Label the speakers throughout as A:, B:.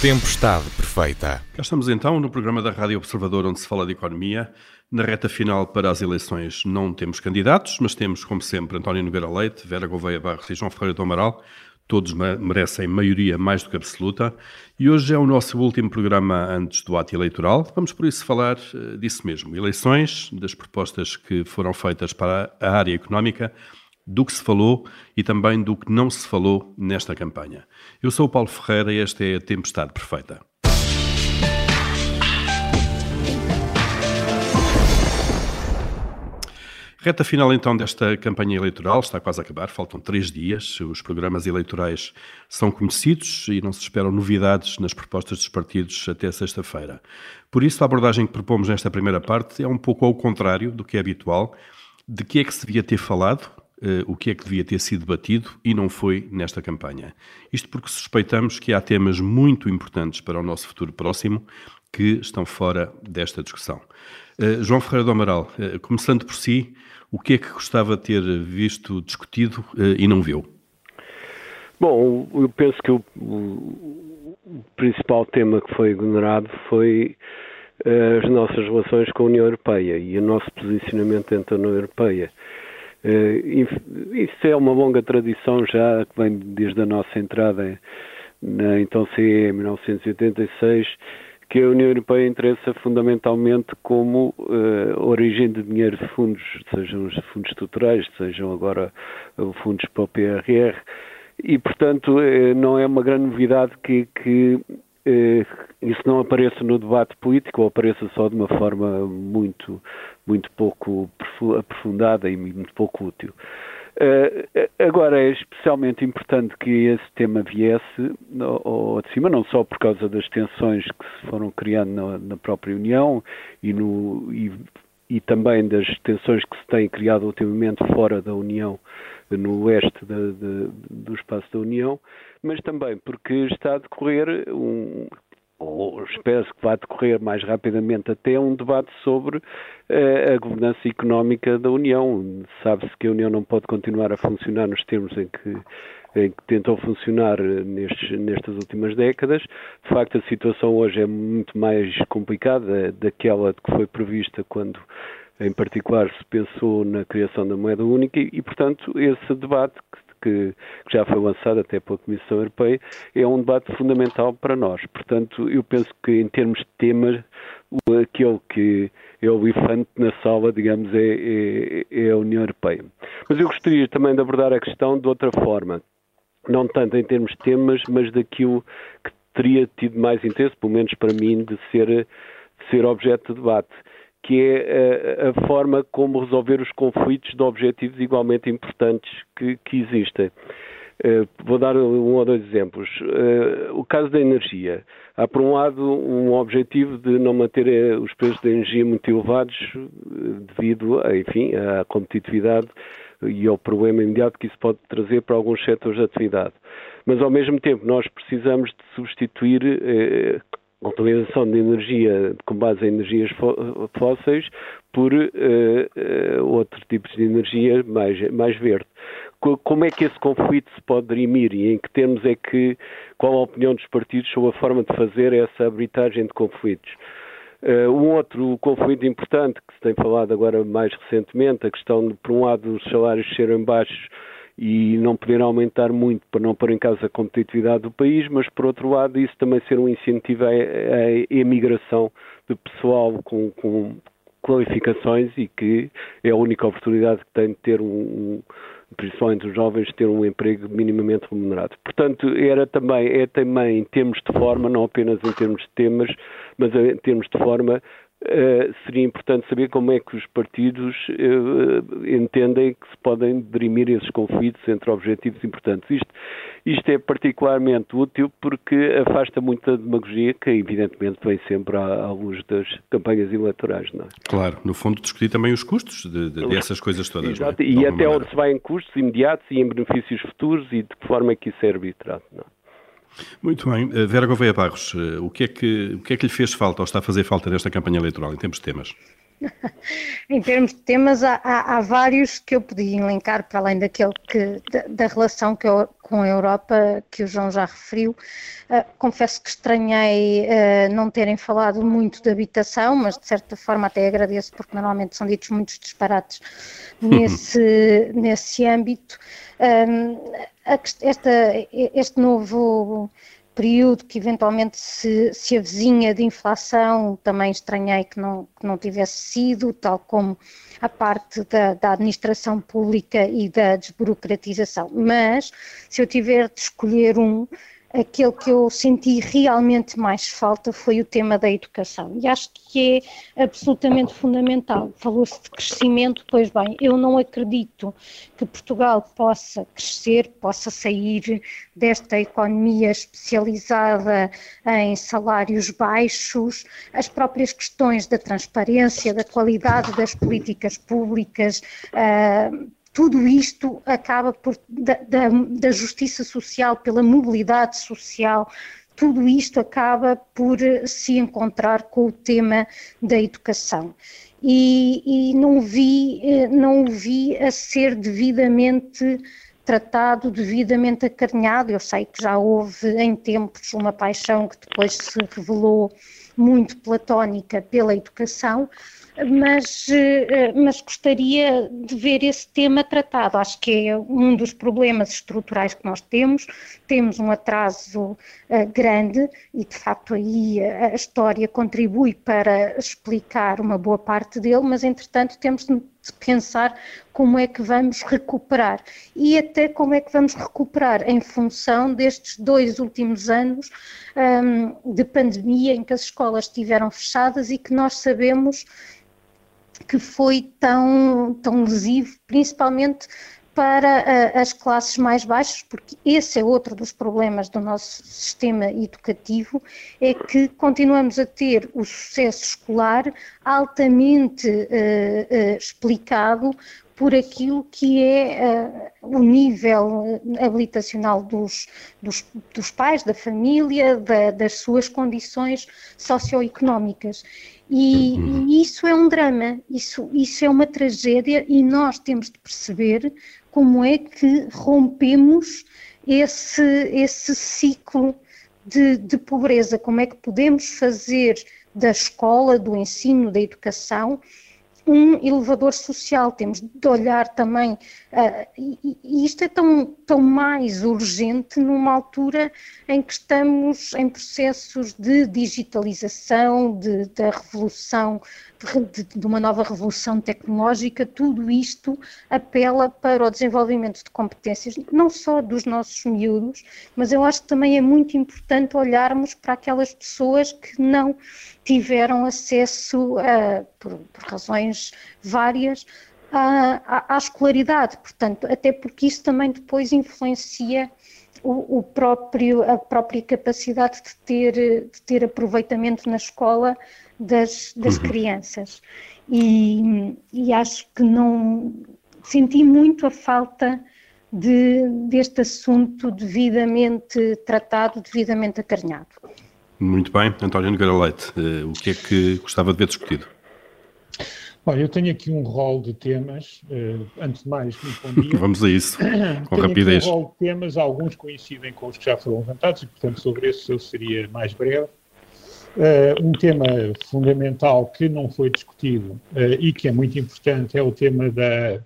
A: Tempestade Perfeita.
B: Cá estamos então no programa da Rádio Observador, onde se fala de economia. Na reta final para as eleições não temos candidatos, mas temos, como sempre, António Nogueira Leite, Vera Gouveia Barros e João Ferreira do Amaral. Todos merecem maioria mais do que absoluta. E hoje é o nosso último programa antes do ato eleitoral. Vamos, por isso, falar eh, disso mesmo: eleições, das propostas que foram feitas para a área económica do que se falou e também do que não se falou nesta campanha. Eu sou o Paulo Ferreira e esta é a Tempestade Perfeita. Reta final então desta campanha eleitoral, está quase a acabar, faltam três dias. Os programas eleitorais são conhecidos e não se esperam novidades nas propostas dos partidos até sexta-feira. Por isso, a abordagem que propomos nesta primeira parte é um pouco ao contrário do que é habitual. De que é que se devia ter falado uh, o que é que devia ter sido debatido e não foi nesta campanha. Isto porque suspeitamos que há temas muito importantes para o nosso futuro próximo que estão fora desta discussão. Uh, João Ferreira do Amaral, uh, começando por si, o que é que gostava de ter visto discutido e não viu?
C: Bom, eu penso que o, o, principal tema que foi ignorado foi as nossas relações com a União Europeia e o nosso posicionamento dentro da União Europeia. Uh, isso é uma longa tradição já que vem desde a nossa entrada na então CE em 1986, que a União Europeia interessa fundamentalmente como uh, origem de dinheiro de fundos, sejam os fundos estruturais, sejam agora fundos para o PRR, e portanto uh, não é uma grande novidade que, que isso não apareça no debate político ou apareça só de uma forma muito muito pouco aprofundada e muito pouco útil. Uh, agora é especialmente importante que esse tema viesse ao de cima, não só por causa das tensões que se foram criando na, na própria União e, no, e, e, também das tensões que se têm criado ultimamente fora da União, no oeste do espaço da União, mas também porque está a decorrer um, ou espera-se que vá decorrer mais rapidamente até um debate sobre uh, a governança económica da União. Sabe-se que a União não pode continuar a funcionar nos termos em que, em que tentou funcionar nestes, nestas últimas décadas. De facto, a situação hoje é muito mais complicada daquela que foi prevista quando em particular se pensou na criação da moeda única e, portanto, esse debate que que, já foi lançado até pela Comissão Europeia, é um debate fundamental para nós. Portanto, eu penso que em termos de temas, aquele que é o elefante na sala, digamos, é, é, é a União Europeia. Mas eu gostaria também de abordar a questão de outra forma, não tanto em termos de temas, mas daquilo que teria tido mais interesse, pelo menos para mim, de ser, de ser objeto de debate que é a, a, forma como resolver os conflitos de objetivos igualmente importantes que, que existem. Uh, vou dar um ou dois exemplos. Uh, o caso da energia. Há, por um lado, um objetivo de não manter os preços da energia muito elevados devido, enfim, à competitividade e ao problema imediato que isso pode trazer para alguns setores de atividade. Mas, ao mesmo tempo, nós precisamos de substituir utilização de energia com base em energias fósseis por uh, uh, outro tipo de energia mais, mais verde. Como é que esse conflito se pode dirimir e em que termos é que, qual a opinião dos partidos sobre a forma de fazer essa arbitragem de conflitos? Uh, um outro conflito importante que se tem falado agora mais recentemente, a questão de, por um lado, os salários serem baixos e não poder aumentar muito para não pôr em causa a competitividade do país, mas por outro lado isso também ser um incentivo à, emigração de pessoal com, com, qualificações e que é a única oportunidade que tem de ter um, um principalmente os jovens, ter um emprego minimamente remunerado. Portanto, era também, é também em termos de forma, não apenas em termos de temas, mas em termos de forma, Uh, seria importante saber como é que os partidos uh, entendem que se podem dirimir esses conflitos entre objetivos importantes. Isto, isto é particularmente útil porque afasta muita demagogia que, evidentemente, vem sempre à, à luz das campanhas eleitorais. Não é?
B: Claro, no fundo, discutir também os custos de, de, dessas coisas todas.
C: É? Exato, é? e até maneira. onde se vai em custos imediatos e em benefícios futuros e de que forma é que isso é arbitrado. Não é?
B: Muito bem. Eh, Vera Gouveia Barros, eh, o que, é que, o que é que lhe fez falta ou está a fazer falta nesta campanha eleitoral, em termos de temas?
D: Em termos de temas, há, há, há, vários que eu podia elencar, para além daquele que, da, da relação que eu, com a Europa, que o João já referiu. Uh, confesso que estranhei uh, não terem falado muito de habitação, mas de certa forma até agradeço, porque normalmente são ditos muitos disparates nesse, nesse âmbito. Um, esta, este novo período que eventualmente se, se avizinha de inflação, também estranhei que não, que não tivesse sido, tal como a parte da, da, administração pública e da desburocratização. Mas, se eu tiver de escolher um, aquele que eu senti realmente mais falta foi o tema da educação. E acho que é absolutamente fundamental. Falou-se de crescimento, pois bem, eu não acredito que Portugal possa crescer, possa sair desta economia especializada em salários baixos, as próprias questões da transparência, da qualidade das políticas públicas. Uh, tudo isto acaba por, da, da, da, justiça social, pela mobilidade social, tudo isto acaba por se encontrar com o tema da educação. E, e não vi, eh, não o vi a ser devidamente tratado, devidamente acarinhado. Eu sei que já houve em tempos uma paixão que depois se revelou muito platónica pela educação, mas, eh, mas gostaria de ver esse tema tratado. Acho que é um dos problemas estruturais que nós temos. Temos um atraso eh, grande e, de facto, aí a história contribui para explicar uma boa parte dele, mas, entretanto, temos de pensar como é que vamos recuperar e até como é que vamos recuperar em função destes dois últimos anos um, de pandemia em que as escolas estiveram fechadas e que nós sabemos que foi tão, tão lesivo, principalmente para uh, as classes mais baixas, porque esse é outro dos problemas do nosso sistema educativo, é que continuamos a ter o sucesso escolar altamente uh, uh, explicado por aquilo que é uh, o nível habilitacional dos, dos, dos pais, da família, da, das suas condições socioeconómicas. E, uhum. e, isso é um drama, isso, isso é uma tragédia e nós temos de perceber como é que rompemos esse, esse ciclo de, de pobreza, como é que podemos fazer da escola, do ensino, da educação, um elevador social, temos de olhar também, uh, e, e, isto é tão, tão mais urgente numa altura em que estamos em processos de digitalização, de, da revolução de, de, uma nova revolução tecnológica, tudo isto apela para o desenvolvimento de competências, não só dos nossos miúdos, mas eu acho que também é muito importante olharmos para aquelas pessoas que não tiveram acesso, a, por, por razões várias, à, à, escolaridade, portanto, até porque isso também depois influencia o, o, próprio, a própria capacidade de ter, de ter aproveitamento na escola das, das uhum. crianças. E, e, acho que não senti muito a falta de, deste assunto devidamente tratado, devidamente acarinhado.
B: Muito bem, António Nogueira Leite, uh, o que é que gostava de ver discutido?
E: Olha, eu tenho aqui um rol de temas. Uh, antes de mais, muito bom dia.
B: Vamos a isso, com tenho rapidez.
E: Aqui um rol de temas, alguns coincidem com os que já foram levantados e, portanto, sobre esse eu seria mais breve. Uh, um tema fundamental que não foi discutido e que é muito importante é o tema da,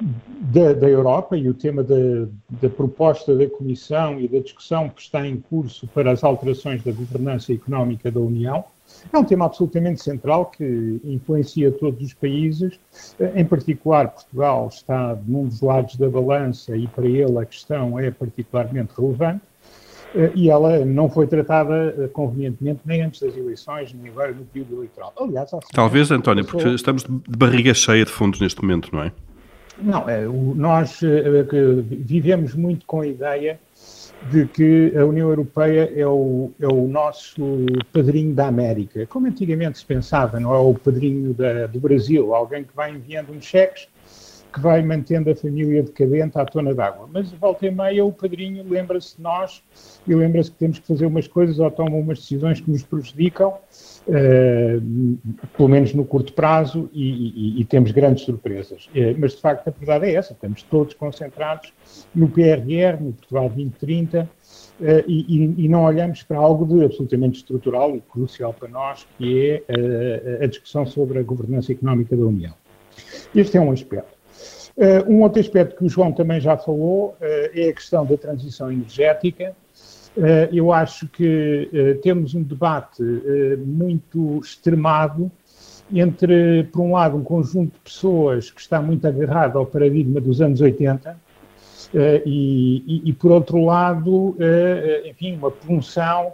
E: da, da Europa e o tema da, da, proposta da Comissão e da discussão que está em curso para as alterações da governança económica da União. É um tema absolutamente central que influencia todos os países, em particular Portugal está num dos lados da balança e para ele a questão é particularmente relevante. Eh, e ela não foi tratada eh, convenientemente nem antes das eleições, nem agora no período eleitoral.
B: Aliás, Talvez, António, porque estamos de barriga cheia de fundos neste momento, não é?
E: Não, é, nós vivemos muito com a ideia de que a União Europeia é o, é o nosso padrinho da América, como antigamente se pensava, não é? O padrinho da, do Brasil, alguém que vai enviando uns cheques que vai mantendo a família decadente à tona d'água. Mas volta e meia o padrinho lembra-se de nós e lembra-se que temos que fazer umas coisas ou toma umas decisões que nos prejudicam, uh, pelo menos no curto prazo, e, e, e temos grandes surpresas. Uh, mas de facto a verdade é essa, estamos todos concentrados no PRR, no Portugal 2030, Uh, e, e, não olhamos para algo de absolutamente estrutural e crucial para nós, que é a discussão sobre a governança económica da União. Este é um aspecto. Uh, um outro aspecto que o João também já falou é a questão da transição energética. eu acho que temos um debate muito extremado entre, por um lado, um conjunto de pessoas que está muito agarrado ao paradigma dos anos 80, eh, e, e, e, por outro lado, eh, eh, enfim, uma punção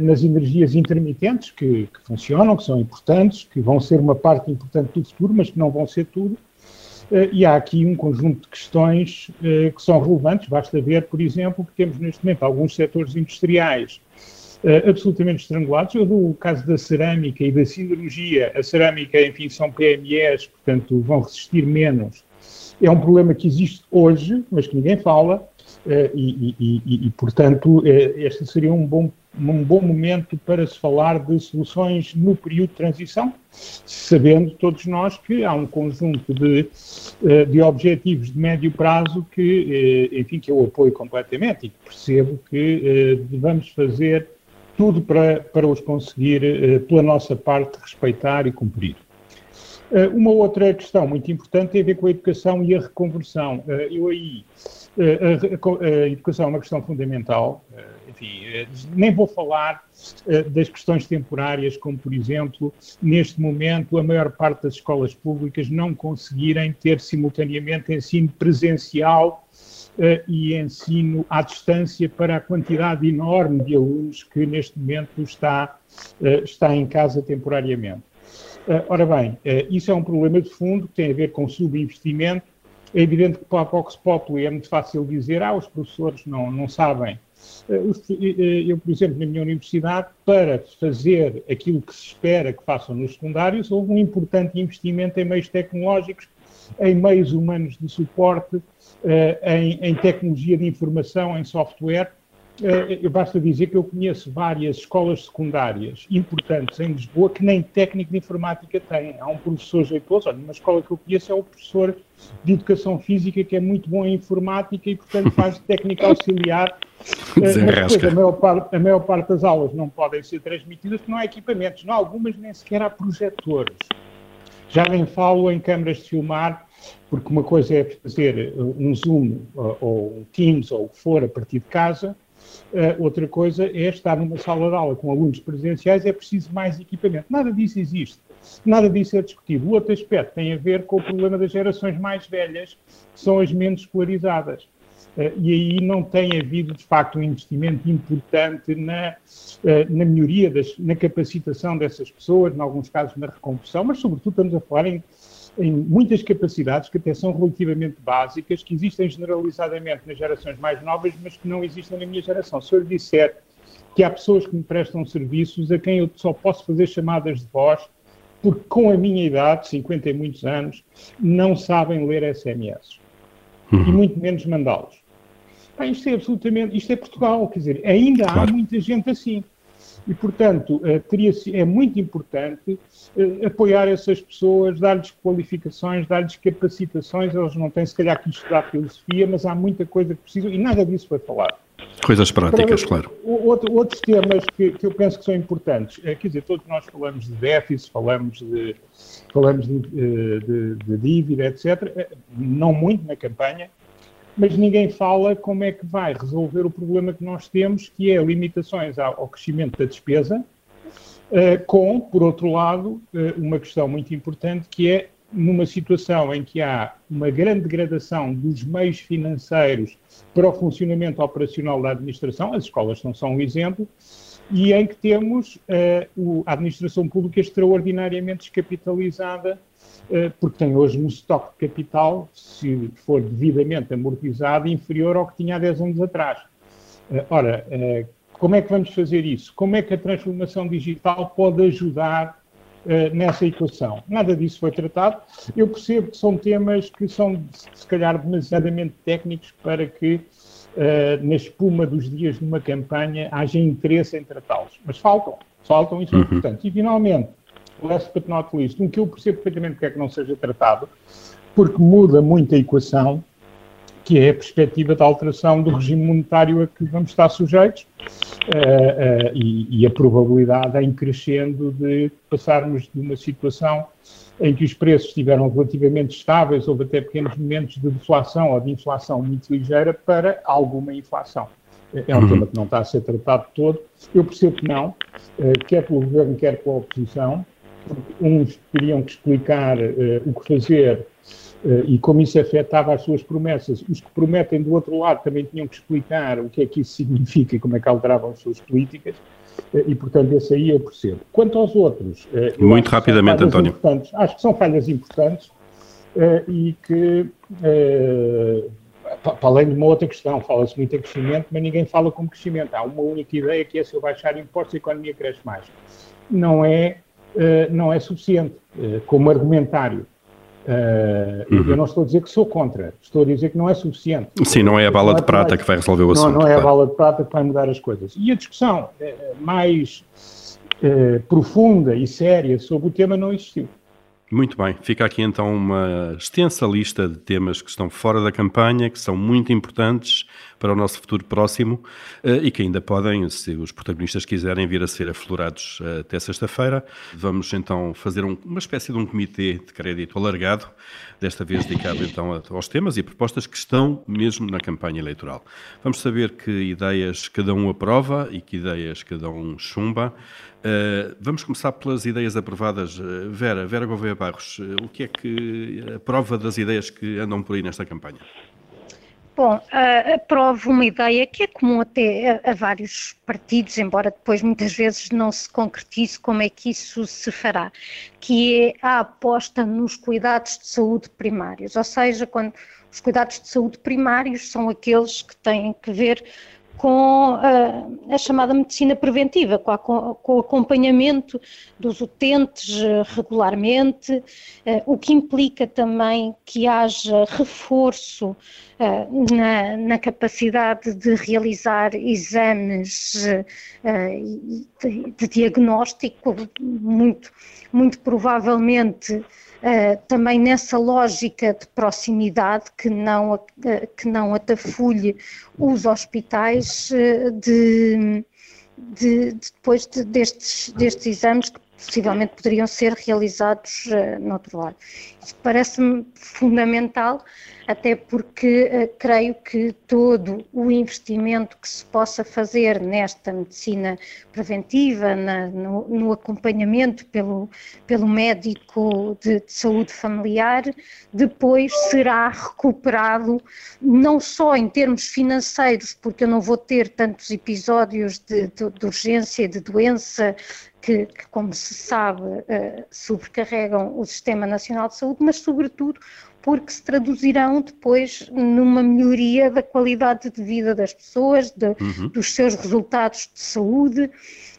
E: nas energias intermitentes que, que, funcionam, que são importantes, que vão ser uma parte importante do futuro, mas que não vão ser tudo. E há aqui um conjunto de questões que são relevantes. Basta ver, por exemplo, que temos neste momento alguns setores industriais absolutamente estrangulados. Eu dou o caso da cerâmica e da siderurgia. A cerâmica, enfim, são PMEs, portanto, vão resistir menos é um problema que existe hoje, mas que ninguém fala, eh, e, e, e, e portanto, eh, este seria um bom, um bom momento para se falar de soluções no período de transição, sabendo todos nós que há um conjunto de, eh, de objetivos de médio prazo que, enfim, que eu apoio completamente e que percebo que devemos fazer tudo para, para os conseguir, pela nossa parte, respeitar e cumprir. Eh, uma outra questão muito importante tem a ver com a educação e a reconversão. Eh, eu aí, eh, a educação é uma questão fundamental. Enfim, nem vou falar das questões temporárias, como, por exemplo, neste momento, a maior parte das escolas públicas não conseguirem ter simultaneamente ensino presencial e ensino à distância para a quantidade enorme de alunos que neste momento está, está em casa temporariamente. Ora bem, isso é um problema de fundo que tem a ver com subinvestimento. É evidente que para a Vox Populi é muito fácil dizer, ah, os professores não, não sabem. Uh, eu, por exemplo, na minha universidade, para fazer aquilo que se espera que façam nos secundários, houve um importante investimento em meios tecnológicos, em meios humanos de suporte, em, em tecnologia de informação, em software, basta dizer que eu conheço várias escolas secundárias importantes em Lisboa que nem técnico de informática têm. Há um professor jeitoso, olha, uma escola que eu conheço é o professor de educação física que é muito bom em informática e, portanto, faz técnica auxiliar. Uh, mas depois, a maior, parte, a maior parte das aulas não podem ser transmitidas porque não há equipamentos. Não há algumas nem sequer há projetores. Já nem falo em câmaras de filmar, porque uma coisa é fazer um Zoom ou um Teams ou o que for a partir de casa, Uh, outra coisa é estar numa sala de aula com alunos presenciais, é preciso mais equipamento. Nada disso existe. Nada disso é discutido. O outro aspecto tem a ver com o problema das gerações mais velhas, que são as menos escolarizadas. Uh, e aí não tem havido, de facto, um investimento importante na, uh, na melhoria, das, na capacitação dessas pessoas, em alguns casos na reconversão, mas, sobretudo, estamos a falar em em muitas capacidades que até são relativamente básicas, que existem generalizadamente nas gerações mais novas, mas que não existem na minha geração. Se eu lhe disser que há pessoas que me prestam serviços a quem eu só posso fazer chamadas de voz, porque com a minha idade, 50 e muitos anos, não sabem ler SMS. Uhum. E muito menos mandá-los. Isto é absolutamente, isto é Portugal, quer dizer, ainda claro. há muita gente assim. E, portanto, eh, é muito importante eh, apoiar essas pessoas, dar-lhes qualificações, dar-lhes capacitações. Eles não têm, se calhar, que estudar filosofia, mas há muita coisa que precisam e nada disso foi falar.
B: Coisas práticas, Para, claro.
E: Outro, outros temas que, que, eu penso que são importantes, é, quer dizer, todos nós falamos de déficit, falamos de, falamos de, de, de dívida, etc. Não muito na campanha, mas ninguém fala como é que vai resolver o problema que nós temos, que é limitações ao crescimento da despesa, eh, com, por outro lado, eh, uma questão muito importante, que é numa situação em que há uma grande degradação dos meios financeiros para o funcionamento operacional da administração, as escolas não são um exemplo, e em que temos uh, a administração pública extraordinariamente descapitalizada eh, porque tem hoje um estoque de capital, se for devidamente amortizado, inferior ao que tinha há 10 anos atrás. Eh, ora, como é que vamos fazer isso? Como é que a transformação digital pode ajudar uh, nessa equação. Nada disso foi tratado. Eu percebo que são temas que são, se calhar, demasiadamente técnicos para que, uh, na espuma dos dias de uma campanha, haja interesse em tratá-los. Mas faltam, faltam e são uhum. importantes. E, finalmente, last but not least, um que eu percebo perfeitamente que é que não seja tratado, porque muda muito a equação, que é a perspectiva da alteração do regime monetário a que vamos estar sujeitos uh, uh, e, e, a probabilidade em crescendo de passarmos de uma situação em que os preços estiveram relativamente estáveis, houve até pequenos momentos de deflação ou de inflação muito ligeira, para alguma inflação. É um uhum. tema que não está a ser tratado todo. Eu percebo que não, uh, quer pelo governo, quer pela oposição. Uns teriam que explicar o que fazer Uh, e como isso afetava as suas promessas. Os que prometem do outro lado também tinham que explicar o que é que isso significa e como é que alteravam as suas políticas, uh, e portanto esse aí eu percebo. Quanto aos outros...
B: Uh, Muito rapidamente, António.
E: Acho que são falhas importantes e que, para além de uma outra questão, fala-se muito em crescimento, mas ninguém fala como crescimento. Há uma única ideia que é se eu baixar impostos a economia cresce mais. Não é, não é suficiente como argumentário. Uh, uhum. Eu não estou a dizer que sou contra, estou a dizer que não é suficiente.
B: Sim, não é a bala de prata que vai resolver o assunto.
E: Não, não é a bala de prata que vai mudar as coisas. E a discussão uh, mais uh, profunda e séria sobre o tema não existiu.
B: Muito bem, fica aqui então uma extensa lista de temas que estão fora da campanha, que são muito importantes para o nosso futuro próximo eh, e que ainda podem, se os protagonistas quiserem, vir a ser aflorados eh, até sexta-feira. Vamos então fazer um, uma espécie de um comitê de crédito alargado, desta vez dedicado então aos temas e propostas que estão mesmo na campanha eleitoral. Vamos saber que ideias cada um aprova e que ideias cada um chumba. Uh, vamos começar pelas ideias aprovadas. Vera, Vera Gouveia Barros, o que é que aprova das ideias que andam por aí nesta campanha?
D: Bom, aprovo uma ideia que é comum até a, a, vários partidos, embora depois muitas vezes não se concretize como é que isso se fará, que é a aposta nos cuidados de saúde primários, ou seja, quando os cuidados de saúde primários são aqueles que têm que ver com a, a, chamada medicina preventiva, com, a, com, o acompanhamento dos utentes eh, regularmente, eh, o que implica também que haja reforço eh, na, na, capacidade de realizar exames de, de diagnóstico, muito, muito provavelmente Uh, também nessa lógica de proximidade que não, uh, que não atafulhe os hospitais uh, de, de, de, depois de, destes, destes exames que possivelmente poderiam ser realizados no outro lado. Isso parece-me fundamental, até porque uh, creio que todo o investimento que se possa fazer nesta medicina preventiva, na, no, no, acompanhamento pelo, pelo médico de, de, saúde familiar, depois será recuperado, não só em termos financeiros, porque eu não vou ter tantos episódios de, de, de urgência, de doença, que, que, como se sabe, uh, sobrecarregam o Sistema Nacional de Saúde, mas, sobretudo, porque se traduzirão depois numa melhoria da qualidade de vida das pessoas, de, uhum. dos seus resultados de saúde.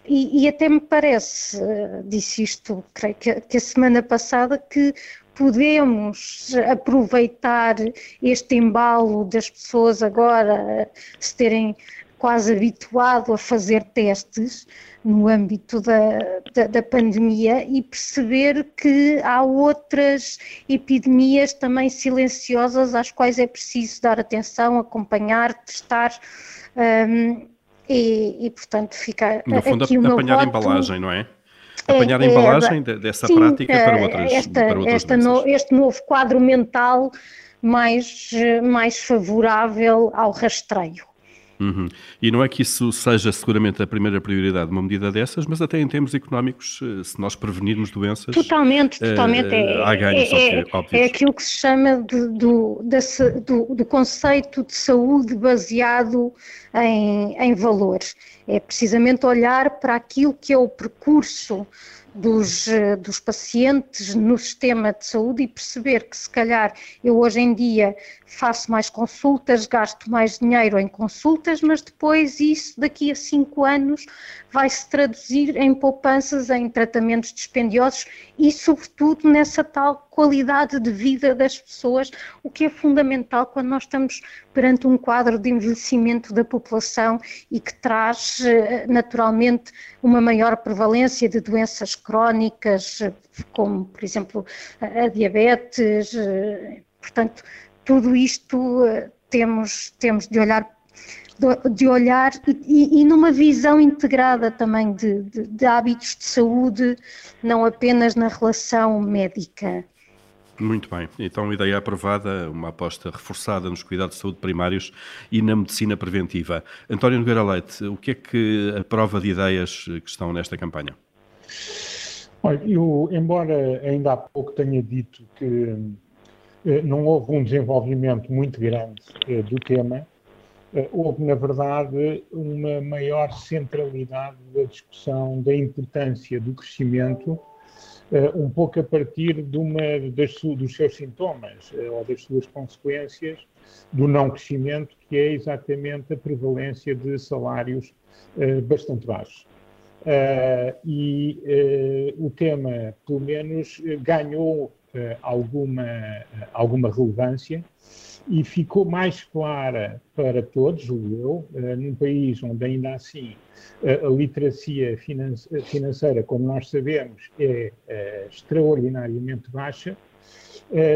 D: E, e até me parece, uh, disse isto, creio que, que a semana passada, que podemos aproveitar este embalo das pessoas agora se terem quase habituado a fazer testes no âmbito da, da, da, pandemia e perceber que há outras epidemias também silenciosas às quais é preciso dar atenção, acompanhar, testar. Um, e, e, portanto, fica
B: no fundo,
D: aqui
B: apanhar
D: voto,
B: a embalagem, não é? Apanhar é, a embalagem é, dessa sim, prática para eh, outras,
D: esta,
B: para outras
D: esta no, Este novo quadro mental mais, mais favorável ao rastreio.
B: Uhum. E não é que isso seja seguramente a primeira prioridade, uma medida dessas, mas até em termos económicos, eh, se nós prevenirmos doenças.
D: Totalmente, eh, totalmente. É, há ganhos é, é, é aquilo que se chama de, do, do, do, conceito de saúde baseado em, em valores. é precisamente olhar para aquilo que é o percurso dos, eh, dos pacientes no sistema de saúde e perceber que se calhar eu hoje em dia faço mais consultas, gasto mais dinheiro em consultas, mas depois isso daqui a cinco anos vai se traduzir em poupanças, em tratamentos dispendiosos e sobretudo nessa tal qualidade de vida das pessoas, o que é fundamental quando nós estamos perante um quadro de envelhecimento da população e que traz eh, naturalmente uma maior prevalência de doenças crónicas, como por exemplo a diabetes, eh, portanto tudo isto eh, temos, temos de olhar de olhar e, e, numa visão integrada também de, de, de, hábitos de saúde, não apenas na relação médica.
B: Muito bem, então ideia aprovada, uma aposta reforçada nos cuidados de saúde primários e na medicina preventiva. António Nogueira Leite, o que é que a prova de ideias que estão nesta campanha?
E: Olha, eu, embora ainda há pouco tenha dito que eh, não houve um desenvolvimento muito grande eh, do tema, eh, houve, na verdade, uma maior centralidade da discussão da importância do crescimento, um pouco a partir de uma das, dos seus sintomas ou das suas consequências do não crescimento, que é exatamente a prevalência de salários bastante baixos. e o tema, pelo menos, ganhou eh, alguma, alguma relevância e ficou mais clara para todos, julgo eu, eh, num país onde ainda assim a literacia financeira, como nós sabemos, é eh, extraordinariamente baixa,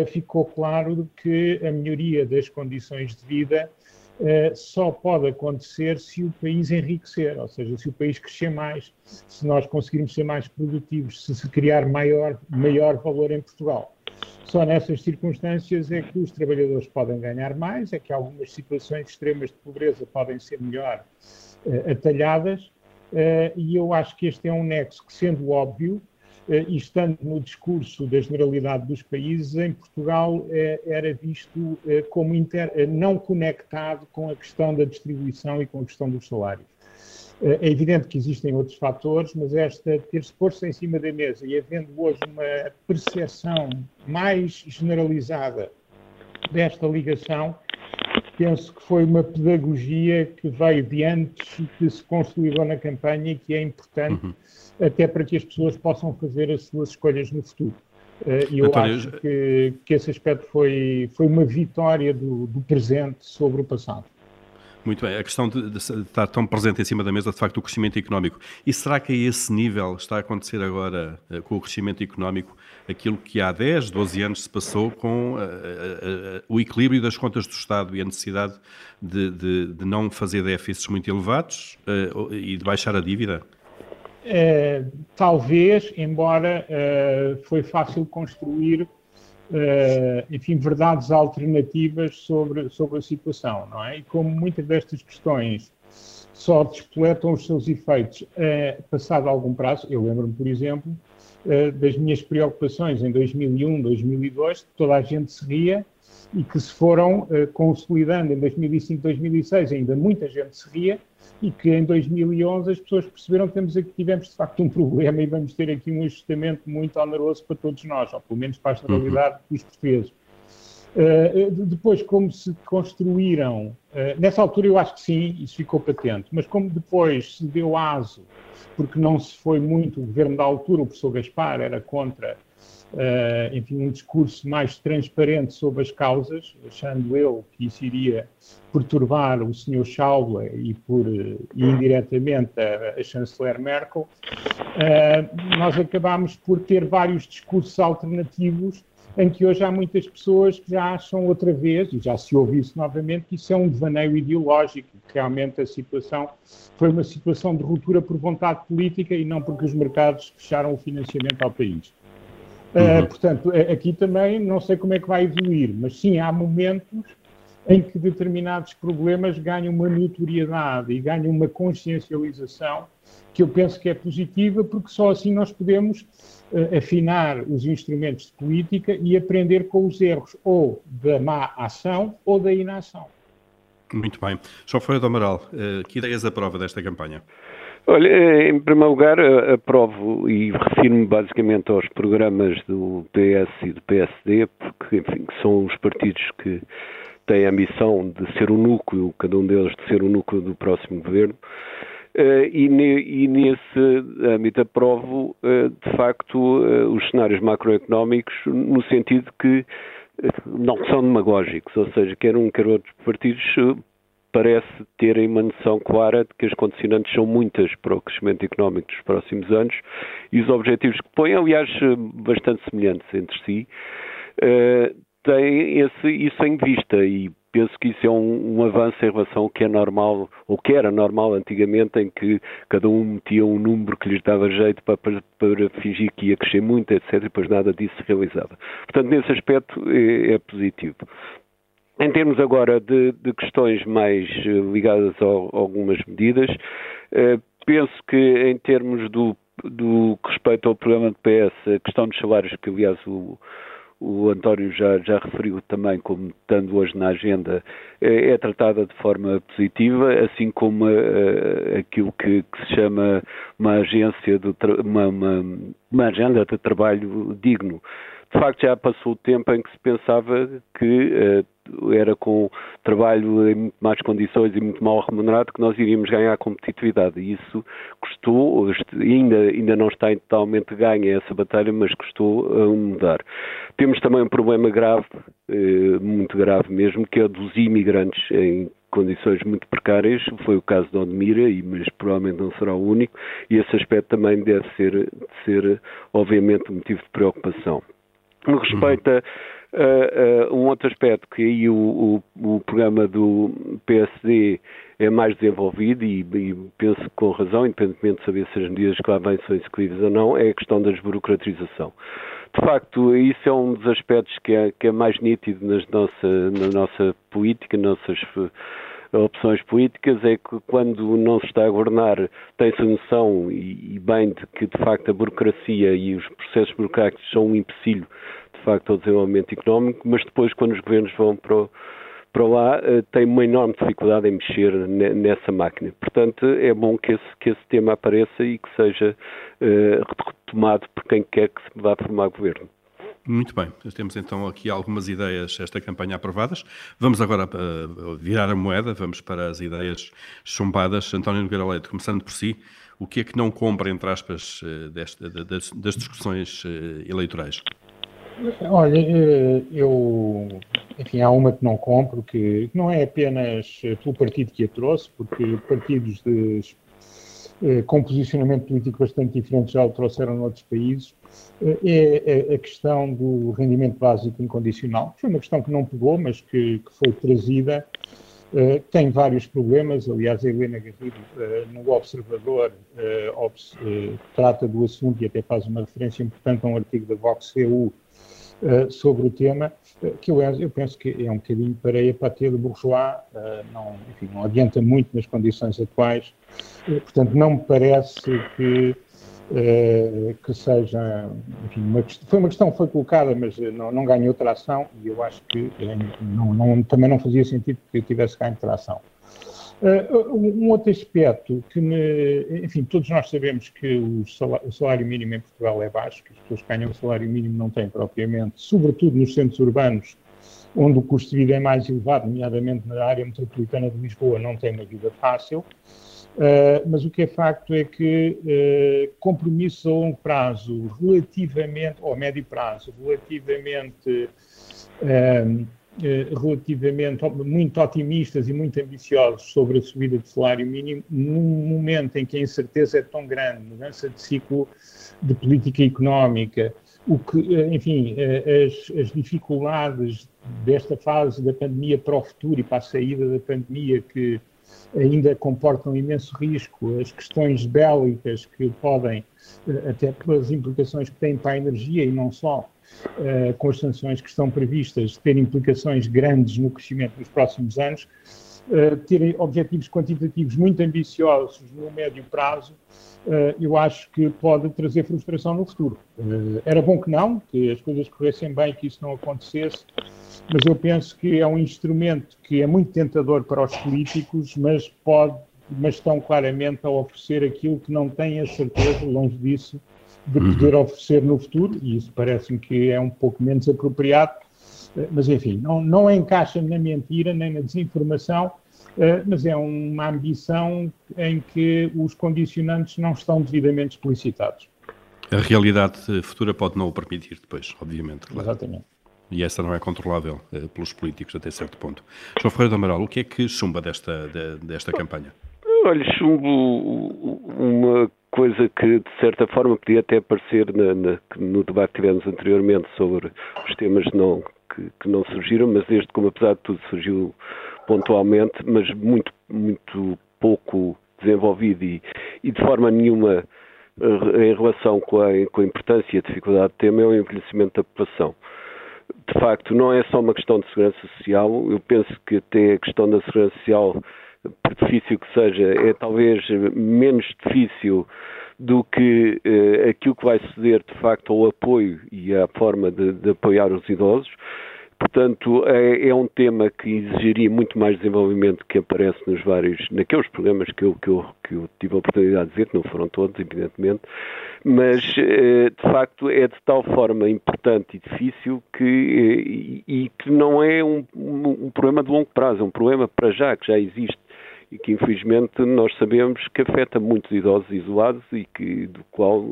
E: ficou claro que a melhoria das condições de vida só pode acontecer se o país enriquecer, ou seja, se o país crescer mais, se nós conseguirmos ser mais produtivos, se se criar maior, maior valor em Portugal. Só nessas circunstâncias é que os trabalhadores podem ganhar mais, é que algumas situações extremas de pobreza podem ser melhor uh, atalhadas, uh, e eu acho que este é um nexo que, sendo óbvio, e estando no discurso da generalidade dos países, em Portugal era visto como inter, não conectado com a questão da distribuição e com a questão dos salários. É evidente que existem outros fatores, mas esta ter-se posto em cima da mesa e havendo hoje uma percepção mais generalizada desta ligação, penso que foi uma pedagogia que veio de antes e que se consolidou na campanha e que é importante uhum. Até para que as pessoas possam fazer as suas escolhas no futuro. Eh, e eu António, acho que, que, esse aspecto foi, foi uma vitória do, do presente sobre o passado.
B: Muito bem. A questão de, de, estar tão presente em cima da mesa, de facto, o crescimento económico. E será que a esse nível está a acontecer agora, uh, com o crescimento económico, aquilo que há 10, 12 anos se passou com uh, o equilíbrio das contas do Estado e a necessidade de, de, de não fazer déficits muito elevados e de baixar a dívida?
E: Talvez, embora foi fácil construir uh, enfim, verdades alternativas sobre, sobre a situação, não é? E como muitas destas questões só despletam os seus efeitos uh, passado algum prazo, eu lembro-me, por exemplo, uh, das minhas preocupações em 2001, 2002, que toda a gente se ria e que se foram uh, consolidando em 2005, 2006, ainda muita gente se ria, e que em 2011 as pessoas perceberam que temos aqui, tivemos de facto um problema e vamos ter aqui um ajustamento muito oneroso para todos nós, ou pelo menos para a generalidade uhum. dos portugueses. Uh, depois, como se construíram, uh, nessa altura eu acho que sim, isso ficou patente, mas como depois se deu aso, porque não se foi muito, o governo da altura, o professor Gaspar era contra uh, enfim, um discurso mais transparente sobre as causas, achando eu que isso iria perturbar o Sr. Schauble e, por, e indiretamente a, a chanceler Merkel, uh, nós acabámos por ter vários discursos alternativos em que hoje há muitas pessoas que já acham outra vez, e já se ouve isso novamente, que isso é um devaneio ideológico, que realmente a situação foi uma situação de ruptura por vontade política e não porque os mercados fecharam o financiamento ao país. Uhum. Uh, portanto, aqui também não sei como é que vai evoluir, mas sim, há momentos em que determinados problemas ganham uma notoriedade e ganham uma consciencialização que eu penso que é positiva, porque só assim nós podemos uh, afinar os instrumentos de política e aprender com os erros ou da má ação ou da inação.
B: Muito bem. João Ferreira do Amaral, uh, que ideias aprova desta campanha?
C: Olha, eh, em primeiro lugar, aprovo e refiro-me basicamente aos programas do PS e do PSD, porque, enfim, são os partidos que têm a ambição de ser o núcleo, cada um deles de ser o núcleo do próximo governo. Uh, e, ne, e, nesse âmbito aprovo, uh, de facto, uh, os cenários macroeconómicos, no sentido que não são demagógicos, ou seja, quer um, quer outros partidos parece terem uma noção clara de que as condicionantes são muitas para o crescimento económico dos próximos anos e os objetivos que põem, aliás, bastante semelhantes entre si, uh, têm esse, isso em vista e penso que isso é um, um, avanço em relação ao que é normal, ou que era normal antigamente, em que cada um metia um número que lhes dava jeito para, para, para fingir que ia crescer muito, etc., e depois nada disso se realizava. Portanto, nesse aspecto é, é positivo. Em termos agora de, de questões mais eh, ligadas a, algumas medidas, eh, penso que em termos do, do respeito ao programa de PS, a questão dos salários, que aliás o, o António já, já referiu também, como estando hoje na agenda, é, é tratada de forma positiva, assim como aquilo que, que, se chama uma agência, uma, uma, uma agenda de trabalho digno de facto já passou o tempo em que se pensava que uh, era com trabalho em muito mais condições e muito mal remunerado que nós iríamos ganhar competitividade. E isso custou, ainda, ainda não está totalmente ganha essa batalha, mas custou uh, mudar. Temos também um problema grave, uh, muito grave mesmo, que é dos imigrantes em condições muito precárias, foi o caso de Odmira, mas provavelmente não será o único, e esse aspecto também deve ser, ser obviamente, motivo de preocupação. No que respeita a, uh, um outro aspecto que aí o, o, o, programa do PSD é mais desenvolvido e, e, penso com razão, independentemente de saber se as medidas que lá vêm são execuíveis ou não, é a questão da desburocratização. De facto, isso é um dos aspectos que é, que é mais nítido nas nossa, na nossa política, nas nossas opções políticas é que quando não se está a governar tem-se a noção e, e, bem de que de facto a burocracia e os processos burocráticos são um empecilho de facto ao desenvolvimento económico, mas depois quando os governos vão para o, para lá uh, tem uma enorme dificuldade em mexer nessa máquina. Portanto, é bom que esse, que esse tema apareça e que seja uh, retomado por quem quer que se vá formar governo.
B: Muito bem, temos então aqui algumas ideias, esta campanha aprovadas. Vamos agora uh, virar a moeda, vamos para as ideias chumbadas. António Nogueira Leite, começando por si, o que é que não compra, entre aspas, uh, desta, das, das, discussões uh, eleitorais?
E: Olha, eu, enfim, há uma que não compro, que não é apenas pelo partido que a trouxe, porque partidos de eh, com posicionamento político bastante diferente já o trouxeram noutros países, eh, é, é a questão do rendimento básico incondicional. Foi uma questão que não pegou, mas que, que foi trazida. Tem vários problemas, aliás, a Helena Garrido, no Observador, trata do assunto e até faz uma referência importante a um artigo da Vox-EU sobre o tema, que eu, eu penso que é um bocadinho pareia para de bourgeois, não, enfim, não adianta muito nas condições atuais, portanto, não me parece que Uh, que seja, enfim, uma, foi uma questão que foi colocada, mas não, não ganhou tração e eu acho que não, não, também não fazia sentido que tivesse ganho tração. Uh, um outro aspecto que me, enfim, todos nós sabemos que o salário, o salário, mínimo em Portugal é baixo, que as pessoas que ganham o salário mínimo não têm propriamente, sobretudo nos centros urbanos, onde o custo de vida é mais elevado, nomeadamente na área metropolitana de Lisboa, não têm uma vida fácil. Uh, mas o que é facto é que uh, compromissos a longo prazo, relativamente, ou a médio prazo, relativamente, uh, relativamente muito otimistas e muito ambiciosos sobre a subida do salário mínimo, num momento em que a incerteza é tão grande, mudança de ciclo de política económica, o que, enfim, as, as dificuldades desta fase da pandemia para o futuro e para a saída da pandemia que ainda comportam imenso risco, as questões bélicas que podem, eh, até pelas implicações que têm para a energia e não só, uh, com as sanções que estão previstas, ter implicações grandes no crescimento dos próximos anos, uh, terem objetivos quantitativos muito ambiciosos no médio prazo, uh, eu acho que pode trazer frustração no futuro. Uh, era bom que não, que as coisas corressem bem, que isso não acontecesse, mas eu penso que é um instrumento que é muito tentador para os políticos, mas pode, mas estão claramente a oferecer aquilo que não têm a certeza, longe disso, de uhum. poder oferecer no futuro, e isso parece-me que é um pouco menos apropriado, mas enfim, não, não encaixa na mentira nem na desinformação, eh, mas é uma ambição em que os condicionantes não estão devidamente explicitados.
B: A realidade futura pode não o permitir depois, obviamente.
E: Claro. Exatamente.
B: E essa não é controlável uh, pelos políticos até certo ponto. João Ferreira do Amaral, o que é que chumba desta, de, desta campanha?
C: Olha, chumbo uma coisa que, de certa forma, podia até aparecer na, na, no debate que tivemos anteriormente sobre os temas não, que, que, não surgiram, mas este, como apesar de tudo, surgiu pontualmente, mas muito, muito pouco desenvolvido e, e de forma nenhuma eh, em relação com a, com a importância e a dificuldade do tema, é o envelhecimento da população. De facto, não é só uma questão de segurança social, eu penso que até a questão da segurança social, por difícil que seja, é talvez menos difícil do que eh, aquilo que vai ceder de facto ao apoio e à forma de, de apoiar os idosos. Portanto, é, é, um tema que exigiria muito mais desenvolvimento que aparece nos vários, naqueles programas que eu, que eu, que eu tive a oportunidade de ver, que não foram todos, evidentemente, mas eh, de facto é de tal forma importante e difícil que, e, e que não é um, um, problema de longo prazo, é um problema para já, que já existe e que infelizmente nós sabemos que afeta muitos idosos isolados e que do qual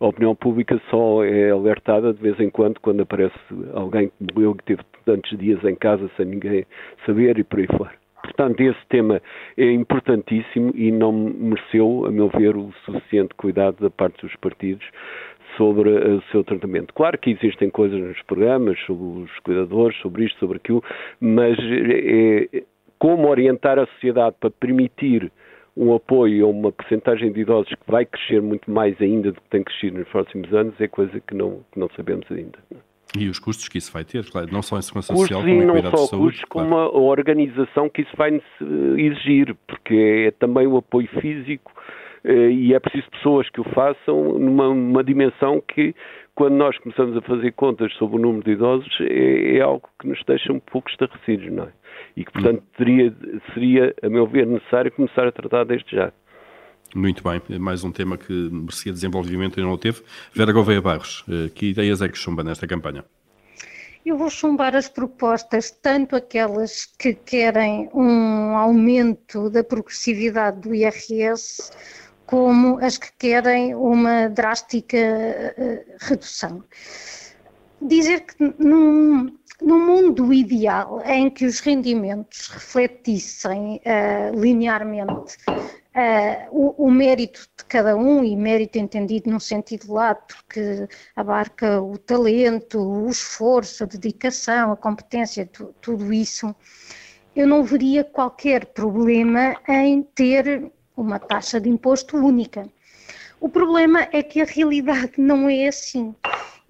C: a opinião pública só é alertada de vez em quando quando aparece alguém que morreu que teve tantos dias em casa sem ninguém saber e por aí fora. Portanto, esse tema é importantíssimo e não mereceu, a meu ver, o suficiente cuidado da parte dos partidos sobre o seu tratamento. Claro que existem coisas nos programas sobre os cuidadores, sobre isto, sobre aquilo, mas é, como orientar a sociedade para permitir um apoio a uma percentagem de idosos que vai crescer muito mais ainda do que tem crescido nos próximos anos é coisa que não, que não sabemos ainda.
B: E os custos que isso vai ter, claro, não só em segurança
C: custos
B: social, como em cuidados
C: de
B: saúde.
C: Custos, como a organização que isso vai exigir, porque é também o apoio físico eh, e é preciso pessoas que o façam numa dimensão que, quando nós começamos a fazer contas sobre o número de idosos, é, é algo que nos deixa um pouco estarrecidos, não é? e que, portanto, teria, seria, a meu ver, necessário começar a tratar desde já.
B: Muito bem, mais um tema que merecia desenvolvimento e não o teve. Vera Gouveia Barros, eh, que ideias é que chumba nesta campanha?
D: Eu vou chumbar as propostas, tanto aquelas que querem um aumento da progressividade do IRS, como as que querem uma drástica uh, redução. Dizer que num, no mundo ideal em que os rendimentos refletissem uh, linearmente uh, o, o, mérito de cada um, e mérito entendido num sentido lato, que abarca o talento, o esforço, a dedicação, a competência, tu, tudo isso, eu não veria qualquer problema em ter uma taxa de imposto única. O problema é que a realidade não é assim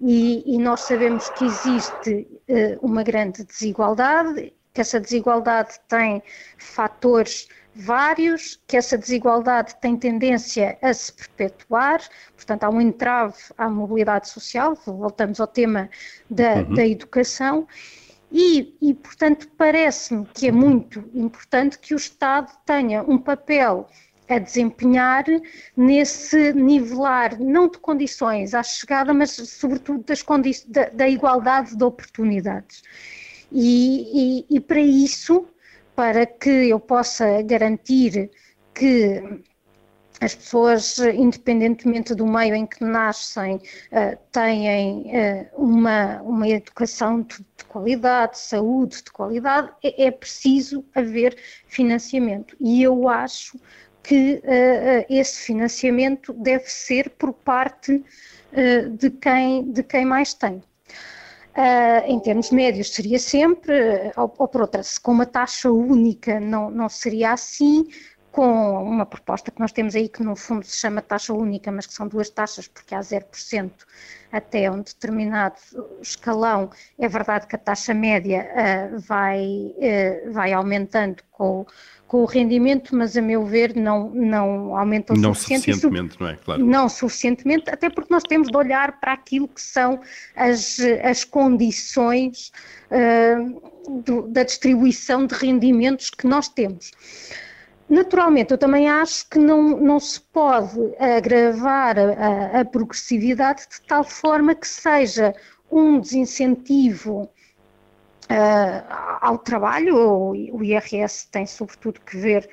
D: e, e nós sabemos que existe uh, uma grande desigualdade, que essa desigualdade tem fatores vários, que essa desigualdade tem tendência a se perpetuar, portanto há um entrave à mobilidade social, voltamos ao tema da, uhum. da educação, e, e portanto parece-me que é muito importante que o Estado tenha um papel a desempenhar nesse nivelar, não de condições à chegada, mas sobretudo das da, da, igualdade de oportunidades. E, e, e para isso, para que eu possa garantir que as pessoas, independentemente do meio em que nascem, uh, têm uh, uma, uma educação de, de, qualidade, saúde de qualidade, é, é, preciso haver financiamento. E eu acho que uh, esse financiamento deve ser por parte uh, de, quem, de quem mais tem. Uh, em termos médios seria sempre, ou, ou, por outra, se com uma taxa única não, não seria assim, com uma proposta que nós temos aí que no fundo se chama taxa única, mas que são duas taxas porque há 0% até um determinado escalão. É verdade que a taxa média uh, vai, uh, vai aumentando com, com o rendimento, mas a meu ver não, não aumenta o
B: não
D: suficiente.
B: suficientemente, não é? Claro.
D: Não suficientemente, até porque nós temos de olhar para aquilo que são as, as condições uh, do, da distribuição de rendimentos que nós temos. Naturalmente, eu também acho que não, não se pode agravar a, a progressividade de tal forma que seja um desincentivo uh, ao trabalho, o IRS tem sobretudo que ver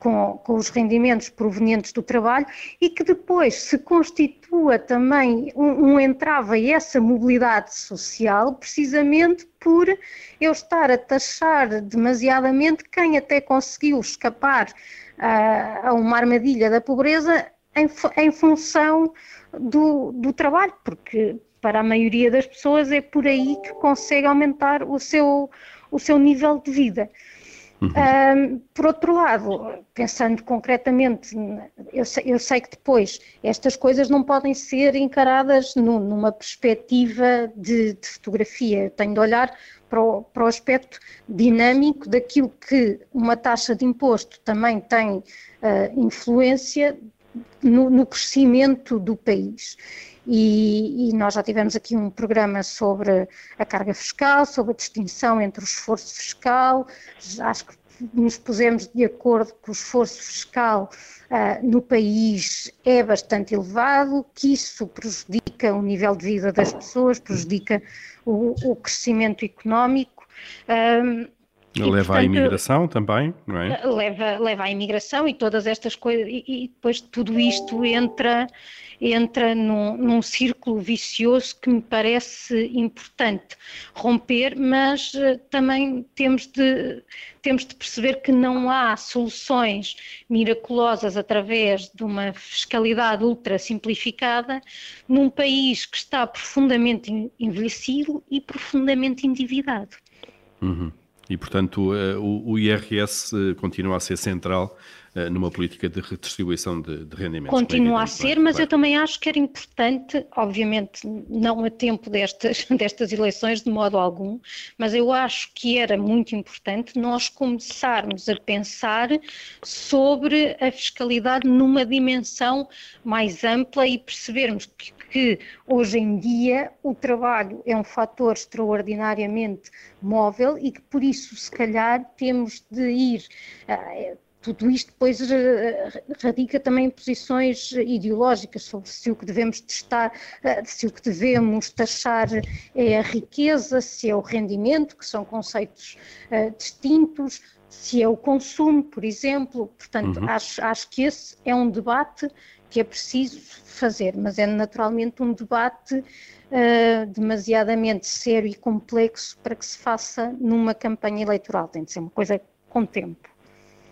D: com, com, os rendimentos provenientes do trabalho e que depois se constitua também um, um entrave a essa mobilidade social, precisamente por eu estar a taxar demasiadamente quem até conseguiu escapar uh, a uma armadilha da pobreza em, em função do, do trabalho, porque para a maioria das pessoas é por aí que consegue aumentar o seu, o seu nível de vida. Uhum. Um, por outro lado, pensando concretamente, eu sei, eu sei, que depois estas coisas não podem ser encaradas no, numa perspectiva de, de, fotografia. Eu tenho de olhar para o, para o, aspecto dinâmico daquilo que uma taxa de imposto também tem uh, influência no, no crescimento do país. E, e, nós já tivemos aqui um programa sobre a carga fiscal, sobre a distinção entre o esforço fiscal, acho que nos pusemos de acordo que o esforço fiscal uh, no país é bastante elevado, que isso prejudica o nível de vida das pessoas, prejudica o, o crescimento económico.
B: Um, e, leva portanto, à imigração também, não é?
D: Leva, leva à imigração e todas estas coisas, e, e depois tudo isto entra, entra num, num, círculo vicioso que me parece importante romper, mas uh, também temos de, temos de perceber que não há soluções miraculosas através de uma fiscalidade ultra simplificada num país que está profundamente envelhecido e profundamente endividado.
B: Uhum. E, portanto, eh, o IRS eh, continua a ser central numa política de redistribuição de, de rendimentos.
D: Continua a ser, mas claro. eu também acho que era importante, obviamente não a tempo destas, destas eleições de modo algum, mas eu acho que era muito importante nós começarmos a pensar sobre a fiscalidade numa dimensão mais ampla e percebermos que que hoje em dia o trabalho é um fator extraordinariamente móvel e que por isso, se calhar, temos de ir. Tudo isto depois radica também em posições ideológicas sobre se o que devemos testar, ah, se o que devemos taxar é a riqueza, se é o rendimento, que são conceitos uh, distintos, se é o consumo, por exemplo. Portanto, uhum. acho, acho que esse é um debate que é preciso fazer, mas é naturalmente um debate uh, demasiadamente sério e complexo para que se faça numa campanha eleitoral. Tem de ser uma coisa com tempo.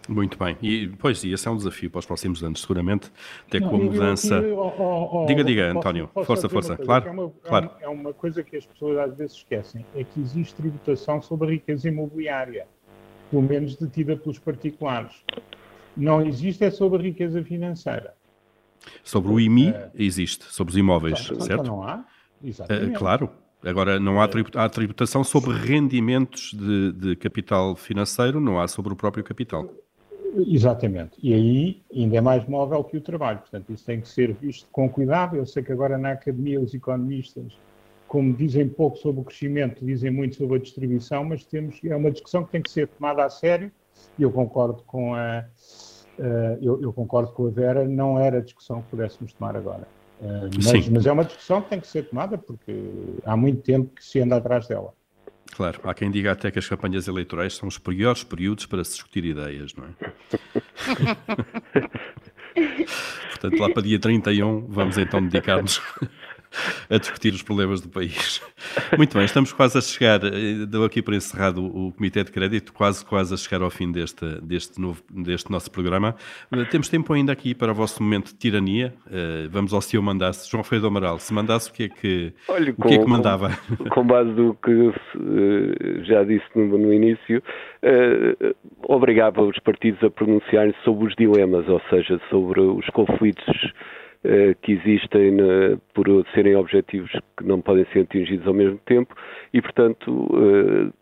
B: Muito bem, e pois, e esse é um desafio para os próximos anos, seguramente, até com a mudança. Eu, eu, oh, oh, diga, diga, António, posso, força, força, claro.
E: É uma,
B: claro.
E: É, uma, coisa que as pessoas às vezes esquecem: é que existe tributação sobre a riqueza imobiliária, pelo menos detida pelos particulares. Não existe é sobre a riqueza financeira.
B: Sobre o IMI é... existe, sobre os imóveis,
E: então,
B: certo?
E: Então não há, exatamente.
B: É, claro. Agora, não há, há tributação sobre rendimentos de, de, capital financeiro, não há sobre o próprio capital.
E: Exatamente. E aí ainda é mais móvel que o trabalho. Portanto, isso tem que ser visto com cuidado. Eu sei que agora na academia os economistas, como dizem pouco sobre o crescimento, dizem muito sobre a distribuição, mas temos, é uma discussão que tem que ser tomada a sério. E eu concordo com a Uh, eu, eu, concordo com a Vera, não era a discussão que pudéssemos tomar agora. Uh, mas, mas, é uma discussão que tem que ser tomada porque há muito tempo que se anda atrás dela.
B: Claro, há quem diga até que as campanhas eleitorais são os piores períodos para se discutir ideias, não é? Portanto, lá para dia 31 vamos então dedicar-nos a discutir os problemas do país. Muito bem, estamos quase a chegar, eh, dou aqui para encerrado o, Comitê de Crédito, quase quase a chegar ao fim deste, deste, novo, deste nosso programa. Eh, temos tempo ainda aqui para o vosso momento de tirania. Uh, vamos ao seu mandasse. João Freire do Amaral, se mandasse, o que é que, Olha, o que, é que mandava?
C: Com, com base do que já disse no, no início, obrigava os partidos a pronunciarem sobre os dilemas, ou seja, sobre os conflitos eh, que existem por serem objetivos que não podem ser atingidos ao mesmo tempo e, portanto, eh,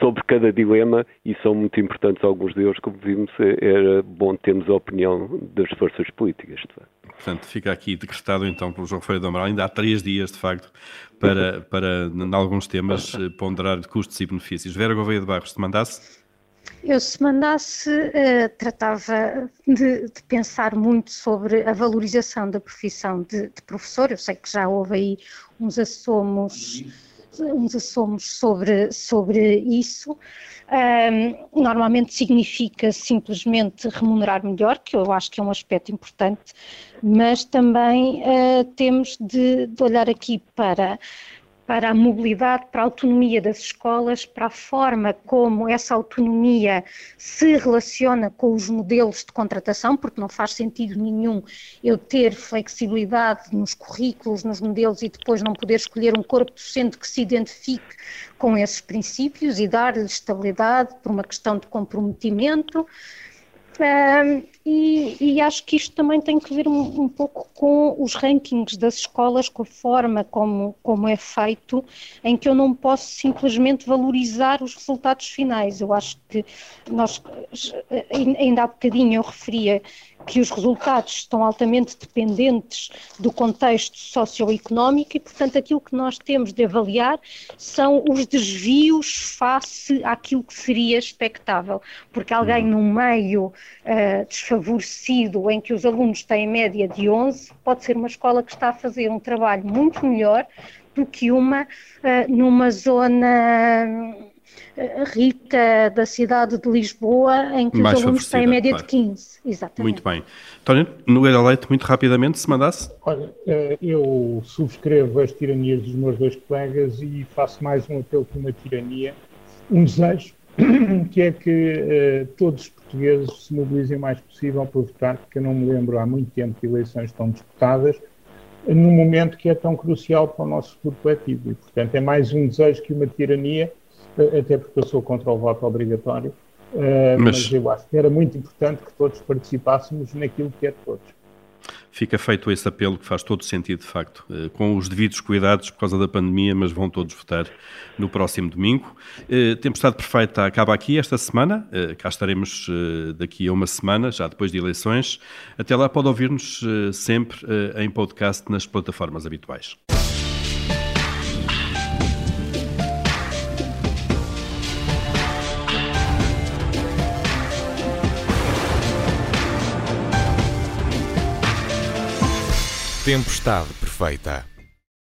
C: sobre cada dilema, e são muito importantes alguns deles, como vimos, é, era bom termos a opinião das forças políticas.
B: Portanto, fica aqui decretado então pelo João Freire do Amaral, ainda há três dias, de facto, para, para em alguns temas, eh, ponderar custos e benefícios. Vera Gouveia de Barros, te mandasse?
D: Eu, se mandasse, uh, tratava de, de, pensar muito sobre a valorização da profissão de, de, professor. Eu sei que já houve aí uns assomos, uns assomos sobre, sobre isso. Normalmente significa simplesmente remunerar melhor, que eu acho que é um aspecto importante, mas também uh, temos de, de olhar aqui para para a mobilidade, para a autonomia das escolas, para a forma como essa autonomia se relaciona com os modelos de contratação, porque não faz sentido nenhum eu ter flexibilidade nos currículos, nos modelos e depois não poder escolher um corpo docente que se identifique com esses princípios e dar-lhe estabilidade por uma questão de comprometimento. Um, e, e, acho que isto também tem que ver um, um, pouco com os rankings das escolas, com a forma como, como é feito, em que eu não posso simplesmente valorizar os resultados finais. Eu acho que nós, ainda há bocadinho eu referia que os resultados estão altamente dependentes do contexto socioeconómico e, portanto, aquilo que nós temos de avaliar são os desvios face àquilo que seria expectável, porque alguém uhum. num meio uh, desfavorecido, em que os alunos têm média de 11, pode ser uma escola que está a fazer um trabalho muito melhor do que uma uh, numa zona rica da cidade de Lisboa, em que Mais os alunos têm média claro. de 15. Exatamente.
B: Muito bem. António, Nogueira Leite, muito rapidamente, se mandasse.
E: Olha, eh, eu subscrevo as tiranias dos meus dois colegas e faço mais um apelo que uma tirania, um desejo, que é que todos os portugueses se mobilizem o mais possível para votar, porque eu não me lembro há muito tempo de eleições tão disputadas, num momento que é tão crucial para o nosso futuro coletivo. E, portanto, é mais um desejo que uma tirania até porque eu sou contra o voto obrigatório, uh, mas... mas eu acho que era muito importante que todos participássemos naquilo que é de todos
B: fica feito esse apelo que faz todo sentido, de facto, eh, com os devidos cuidados por causa da pandemia, mas vão todos votar no próximo domingo. Eh, Tempestade Perfeita acaba aqui esta semana, cá estaremos daqui a uma semana, já depois de eleições. Até lá pode ouvir-nos sempre em podcast nas plataformas habituais.
A: Tempestade perfeita.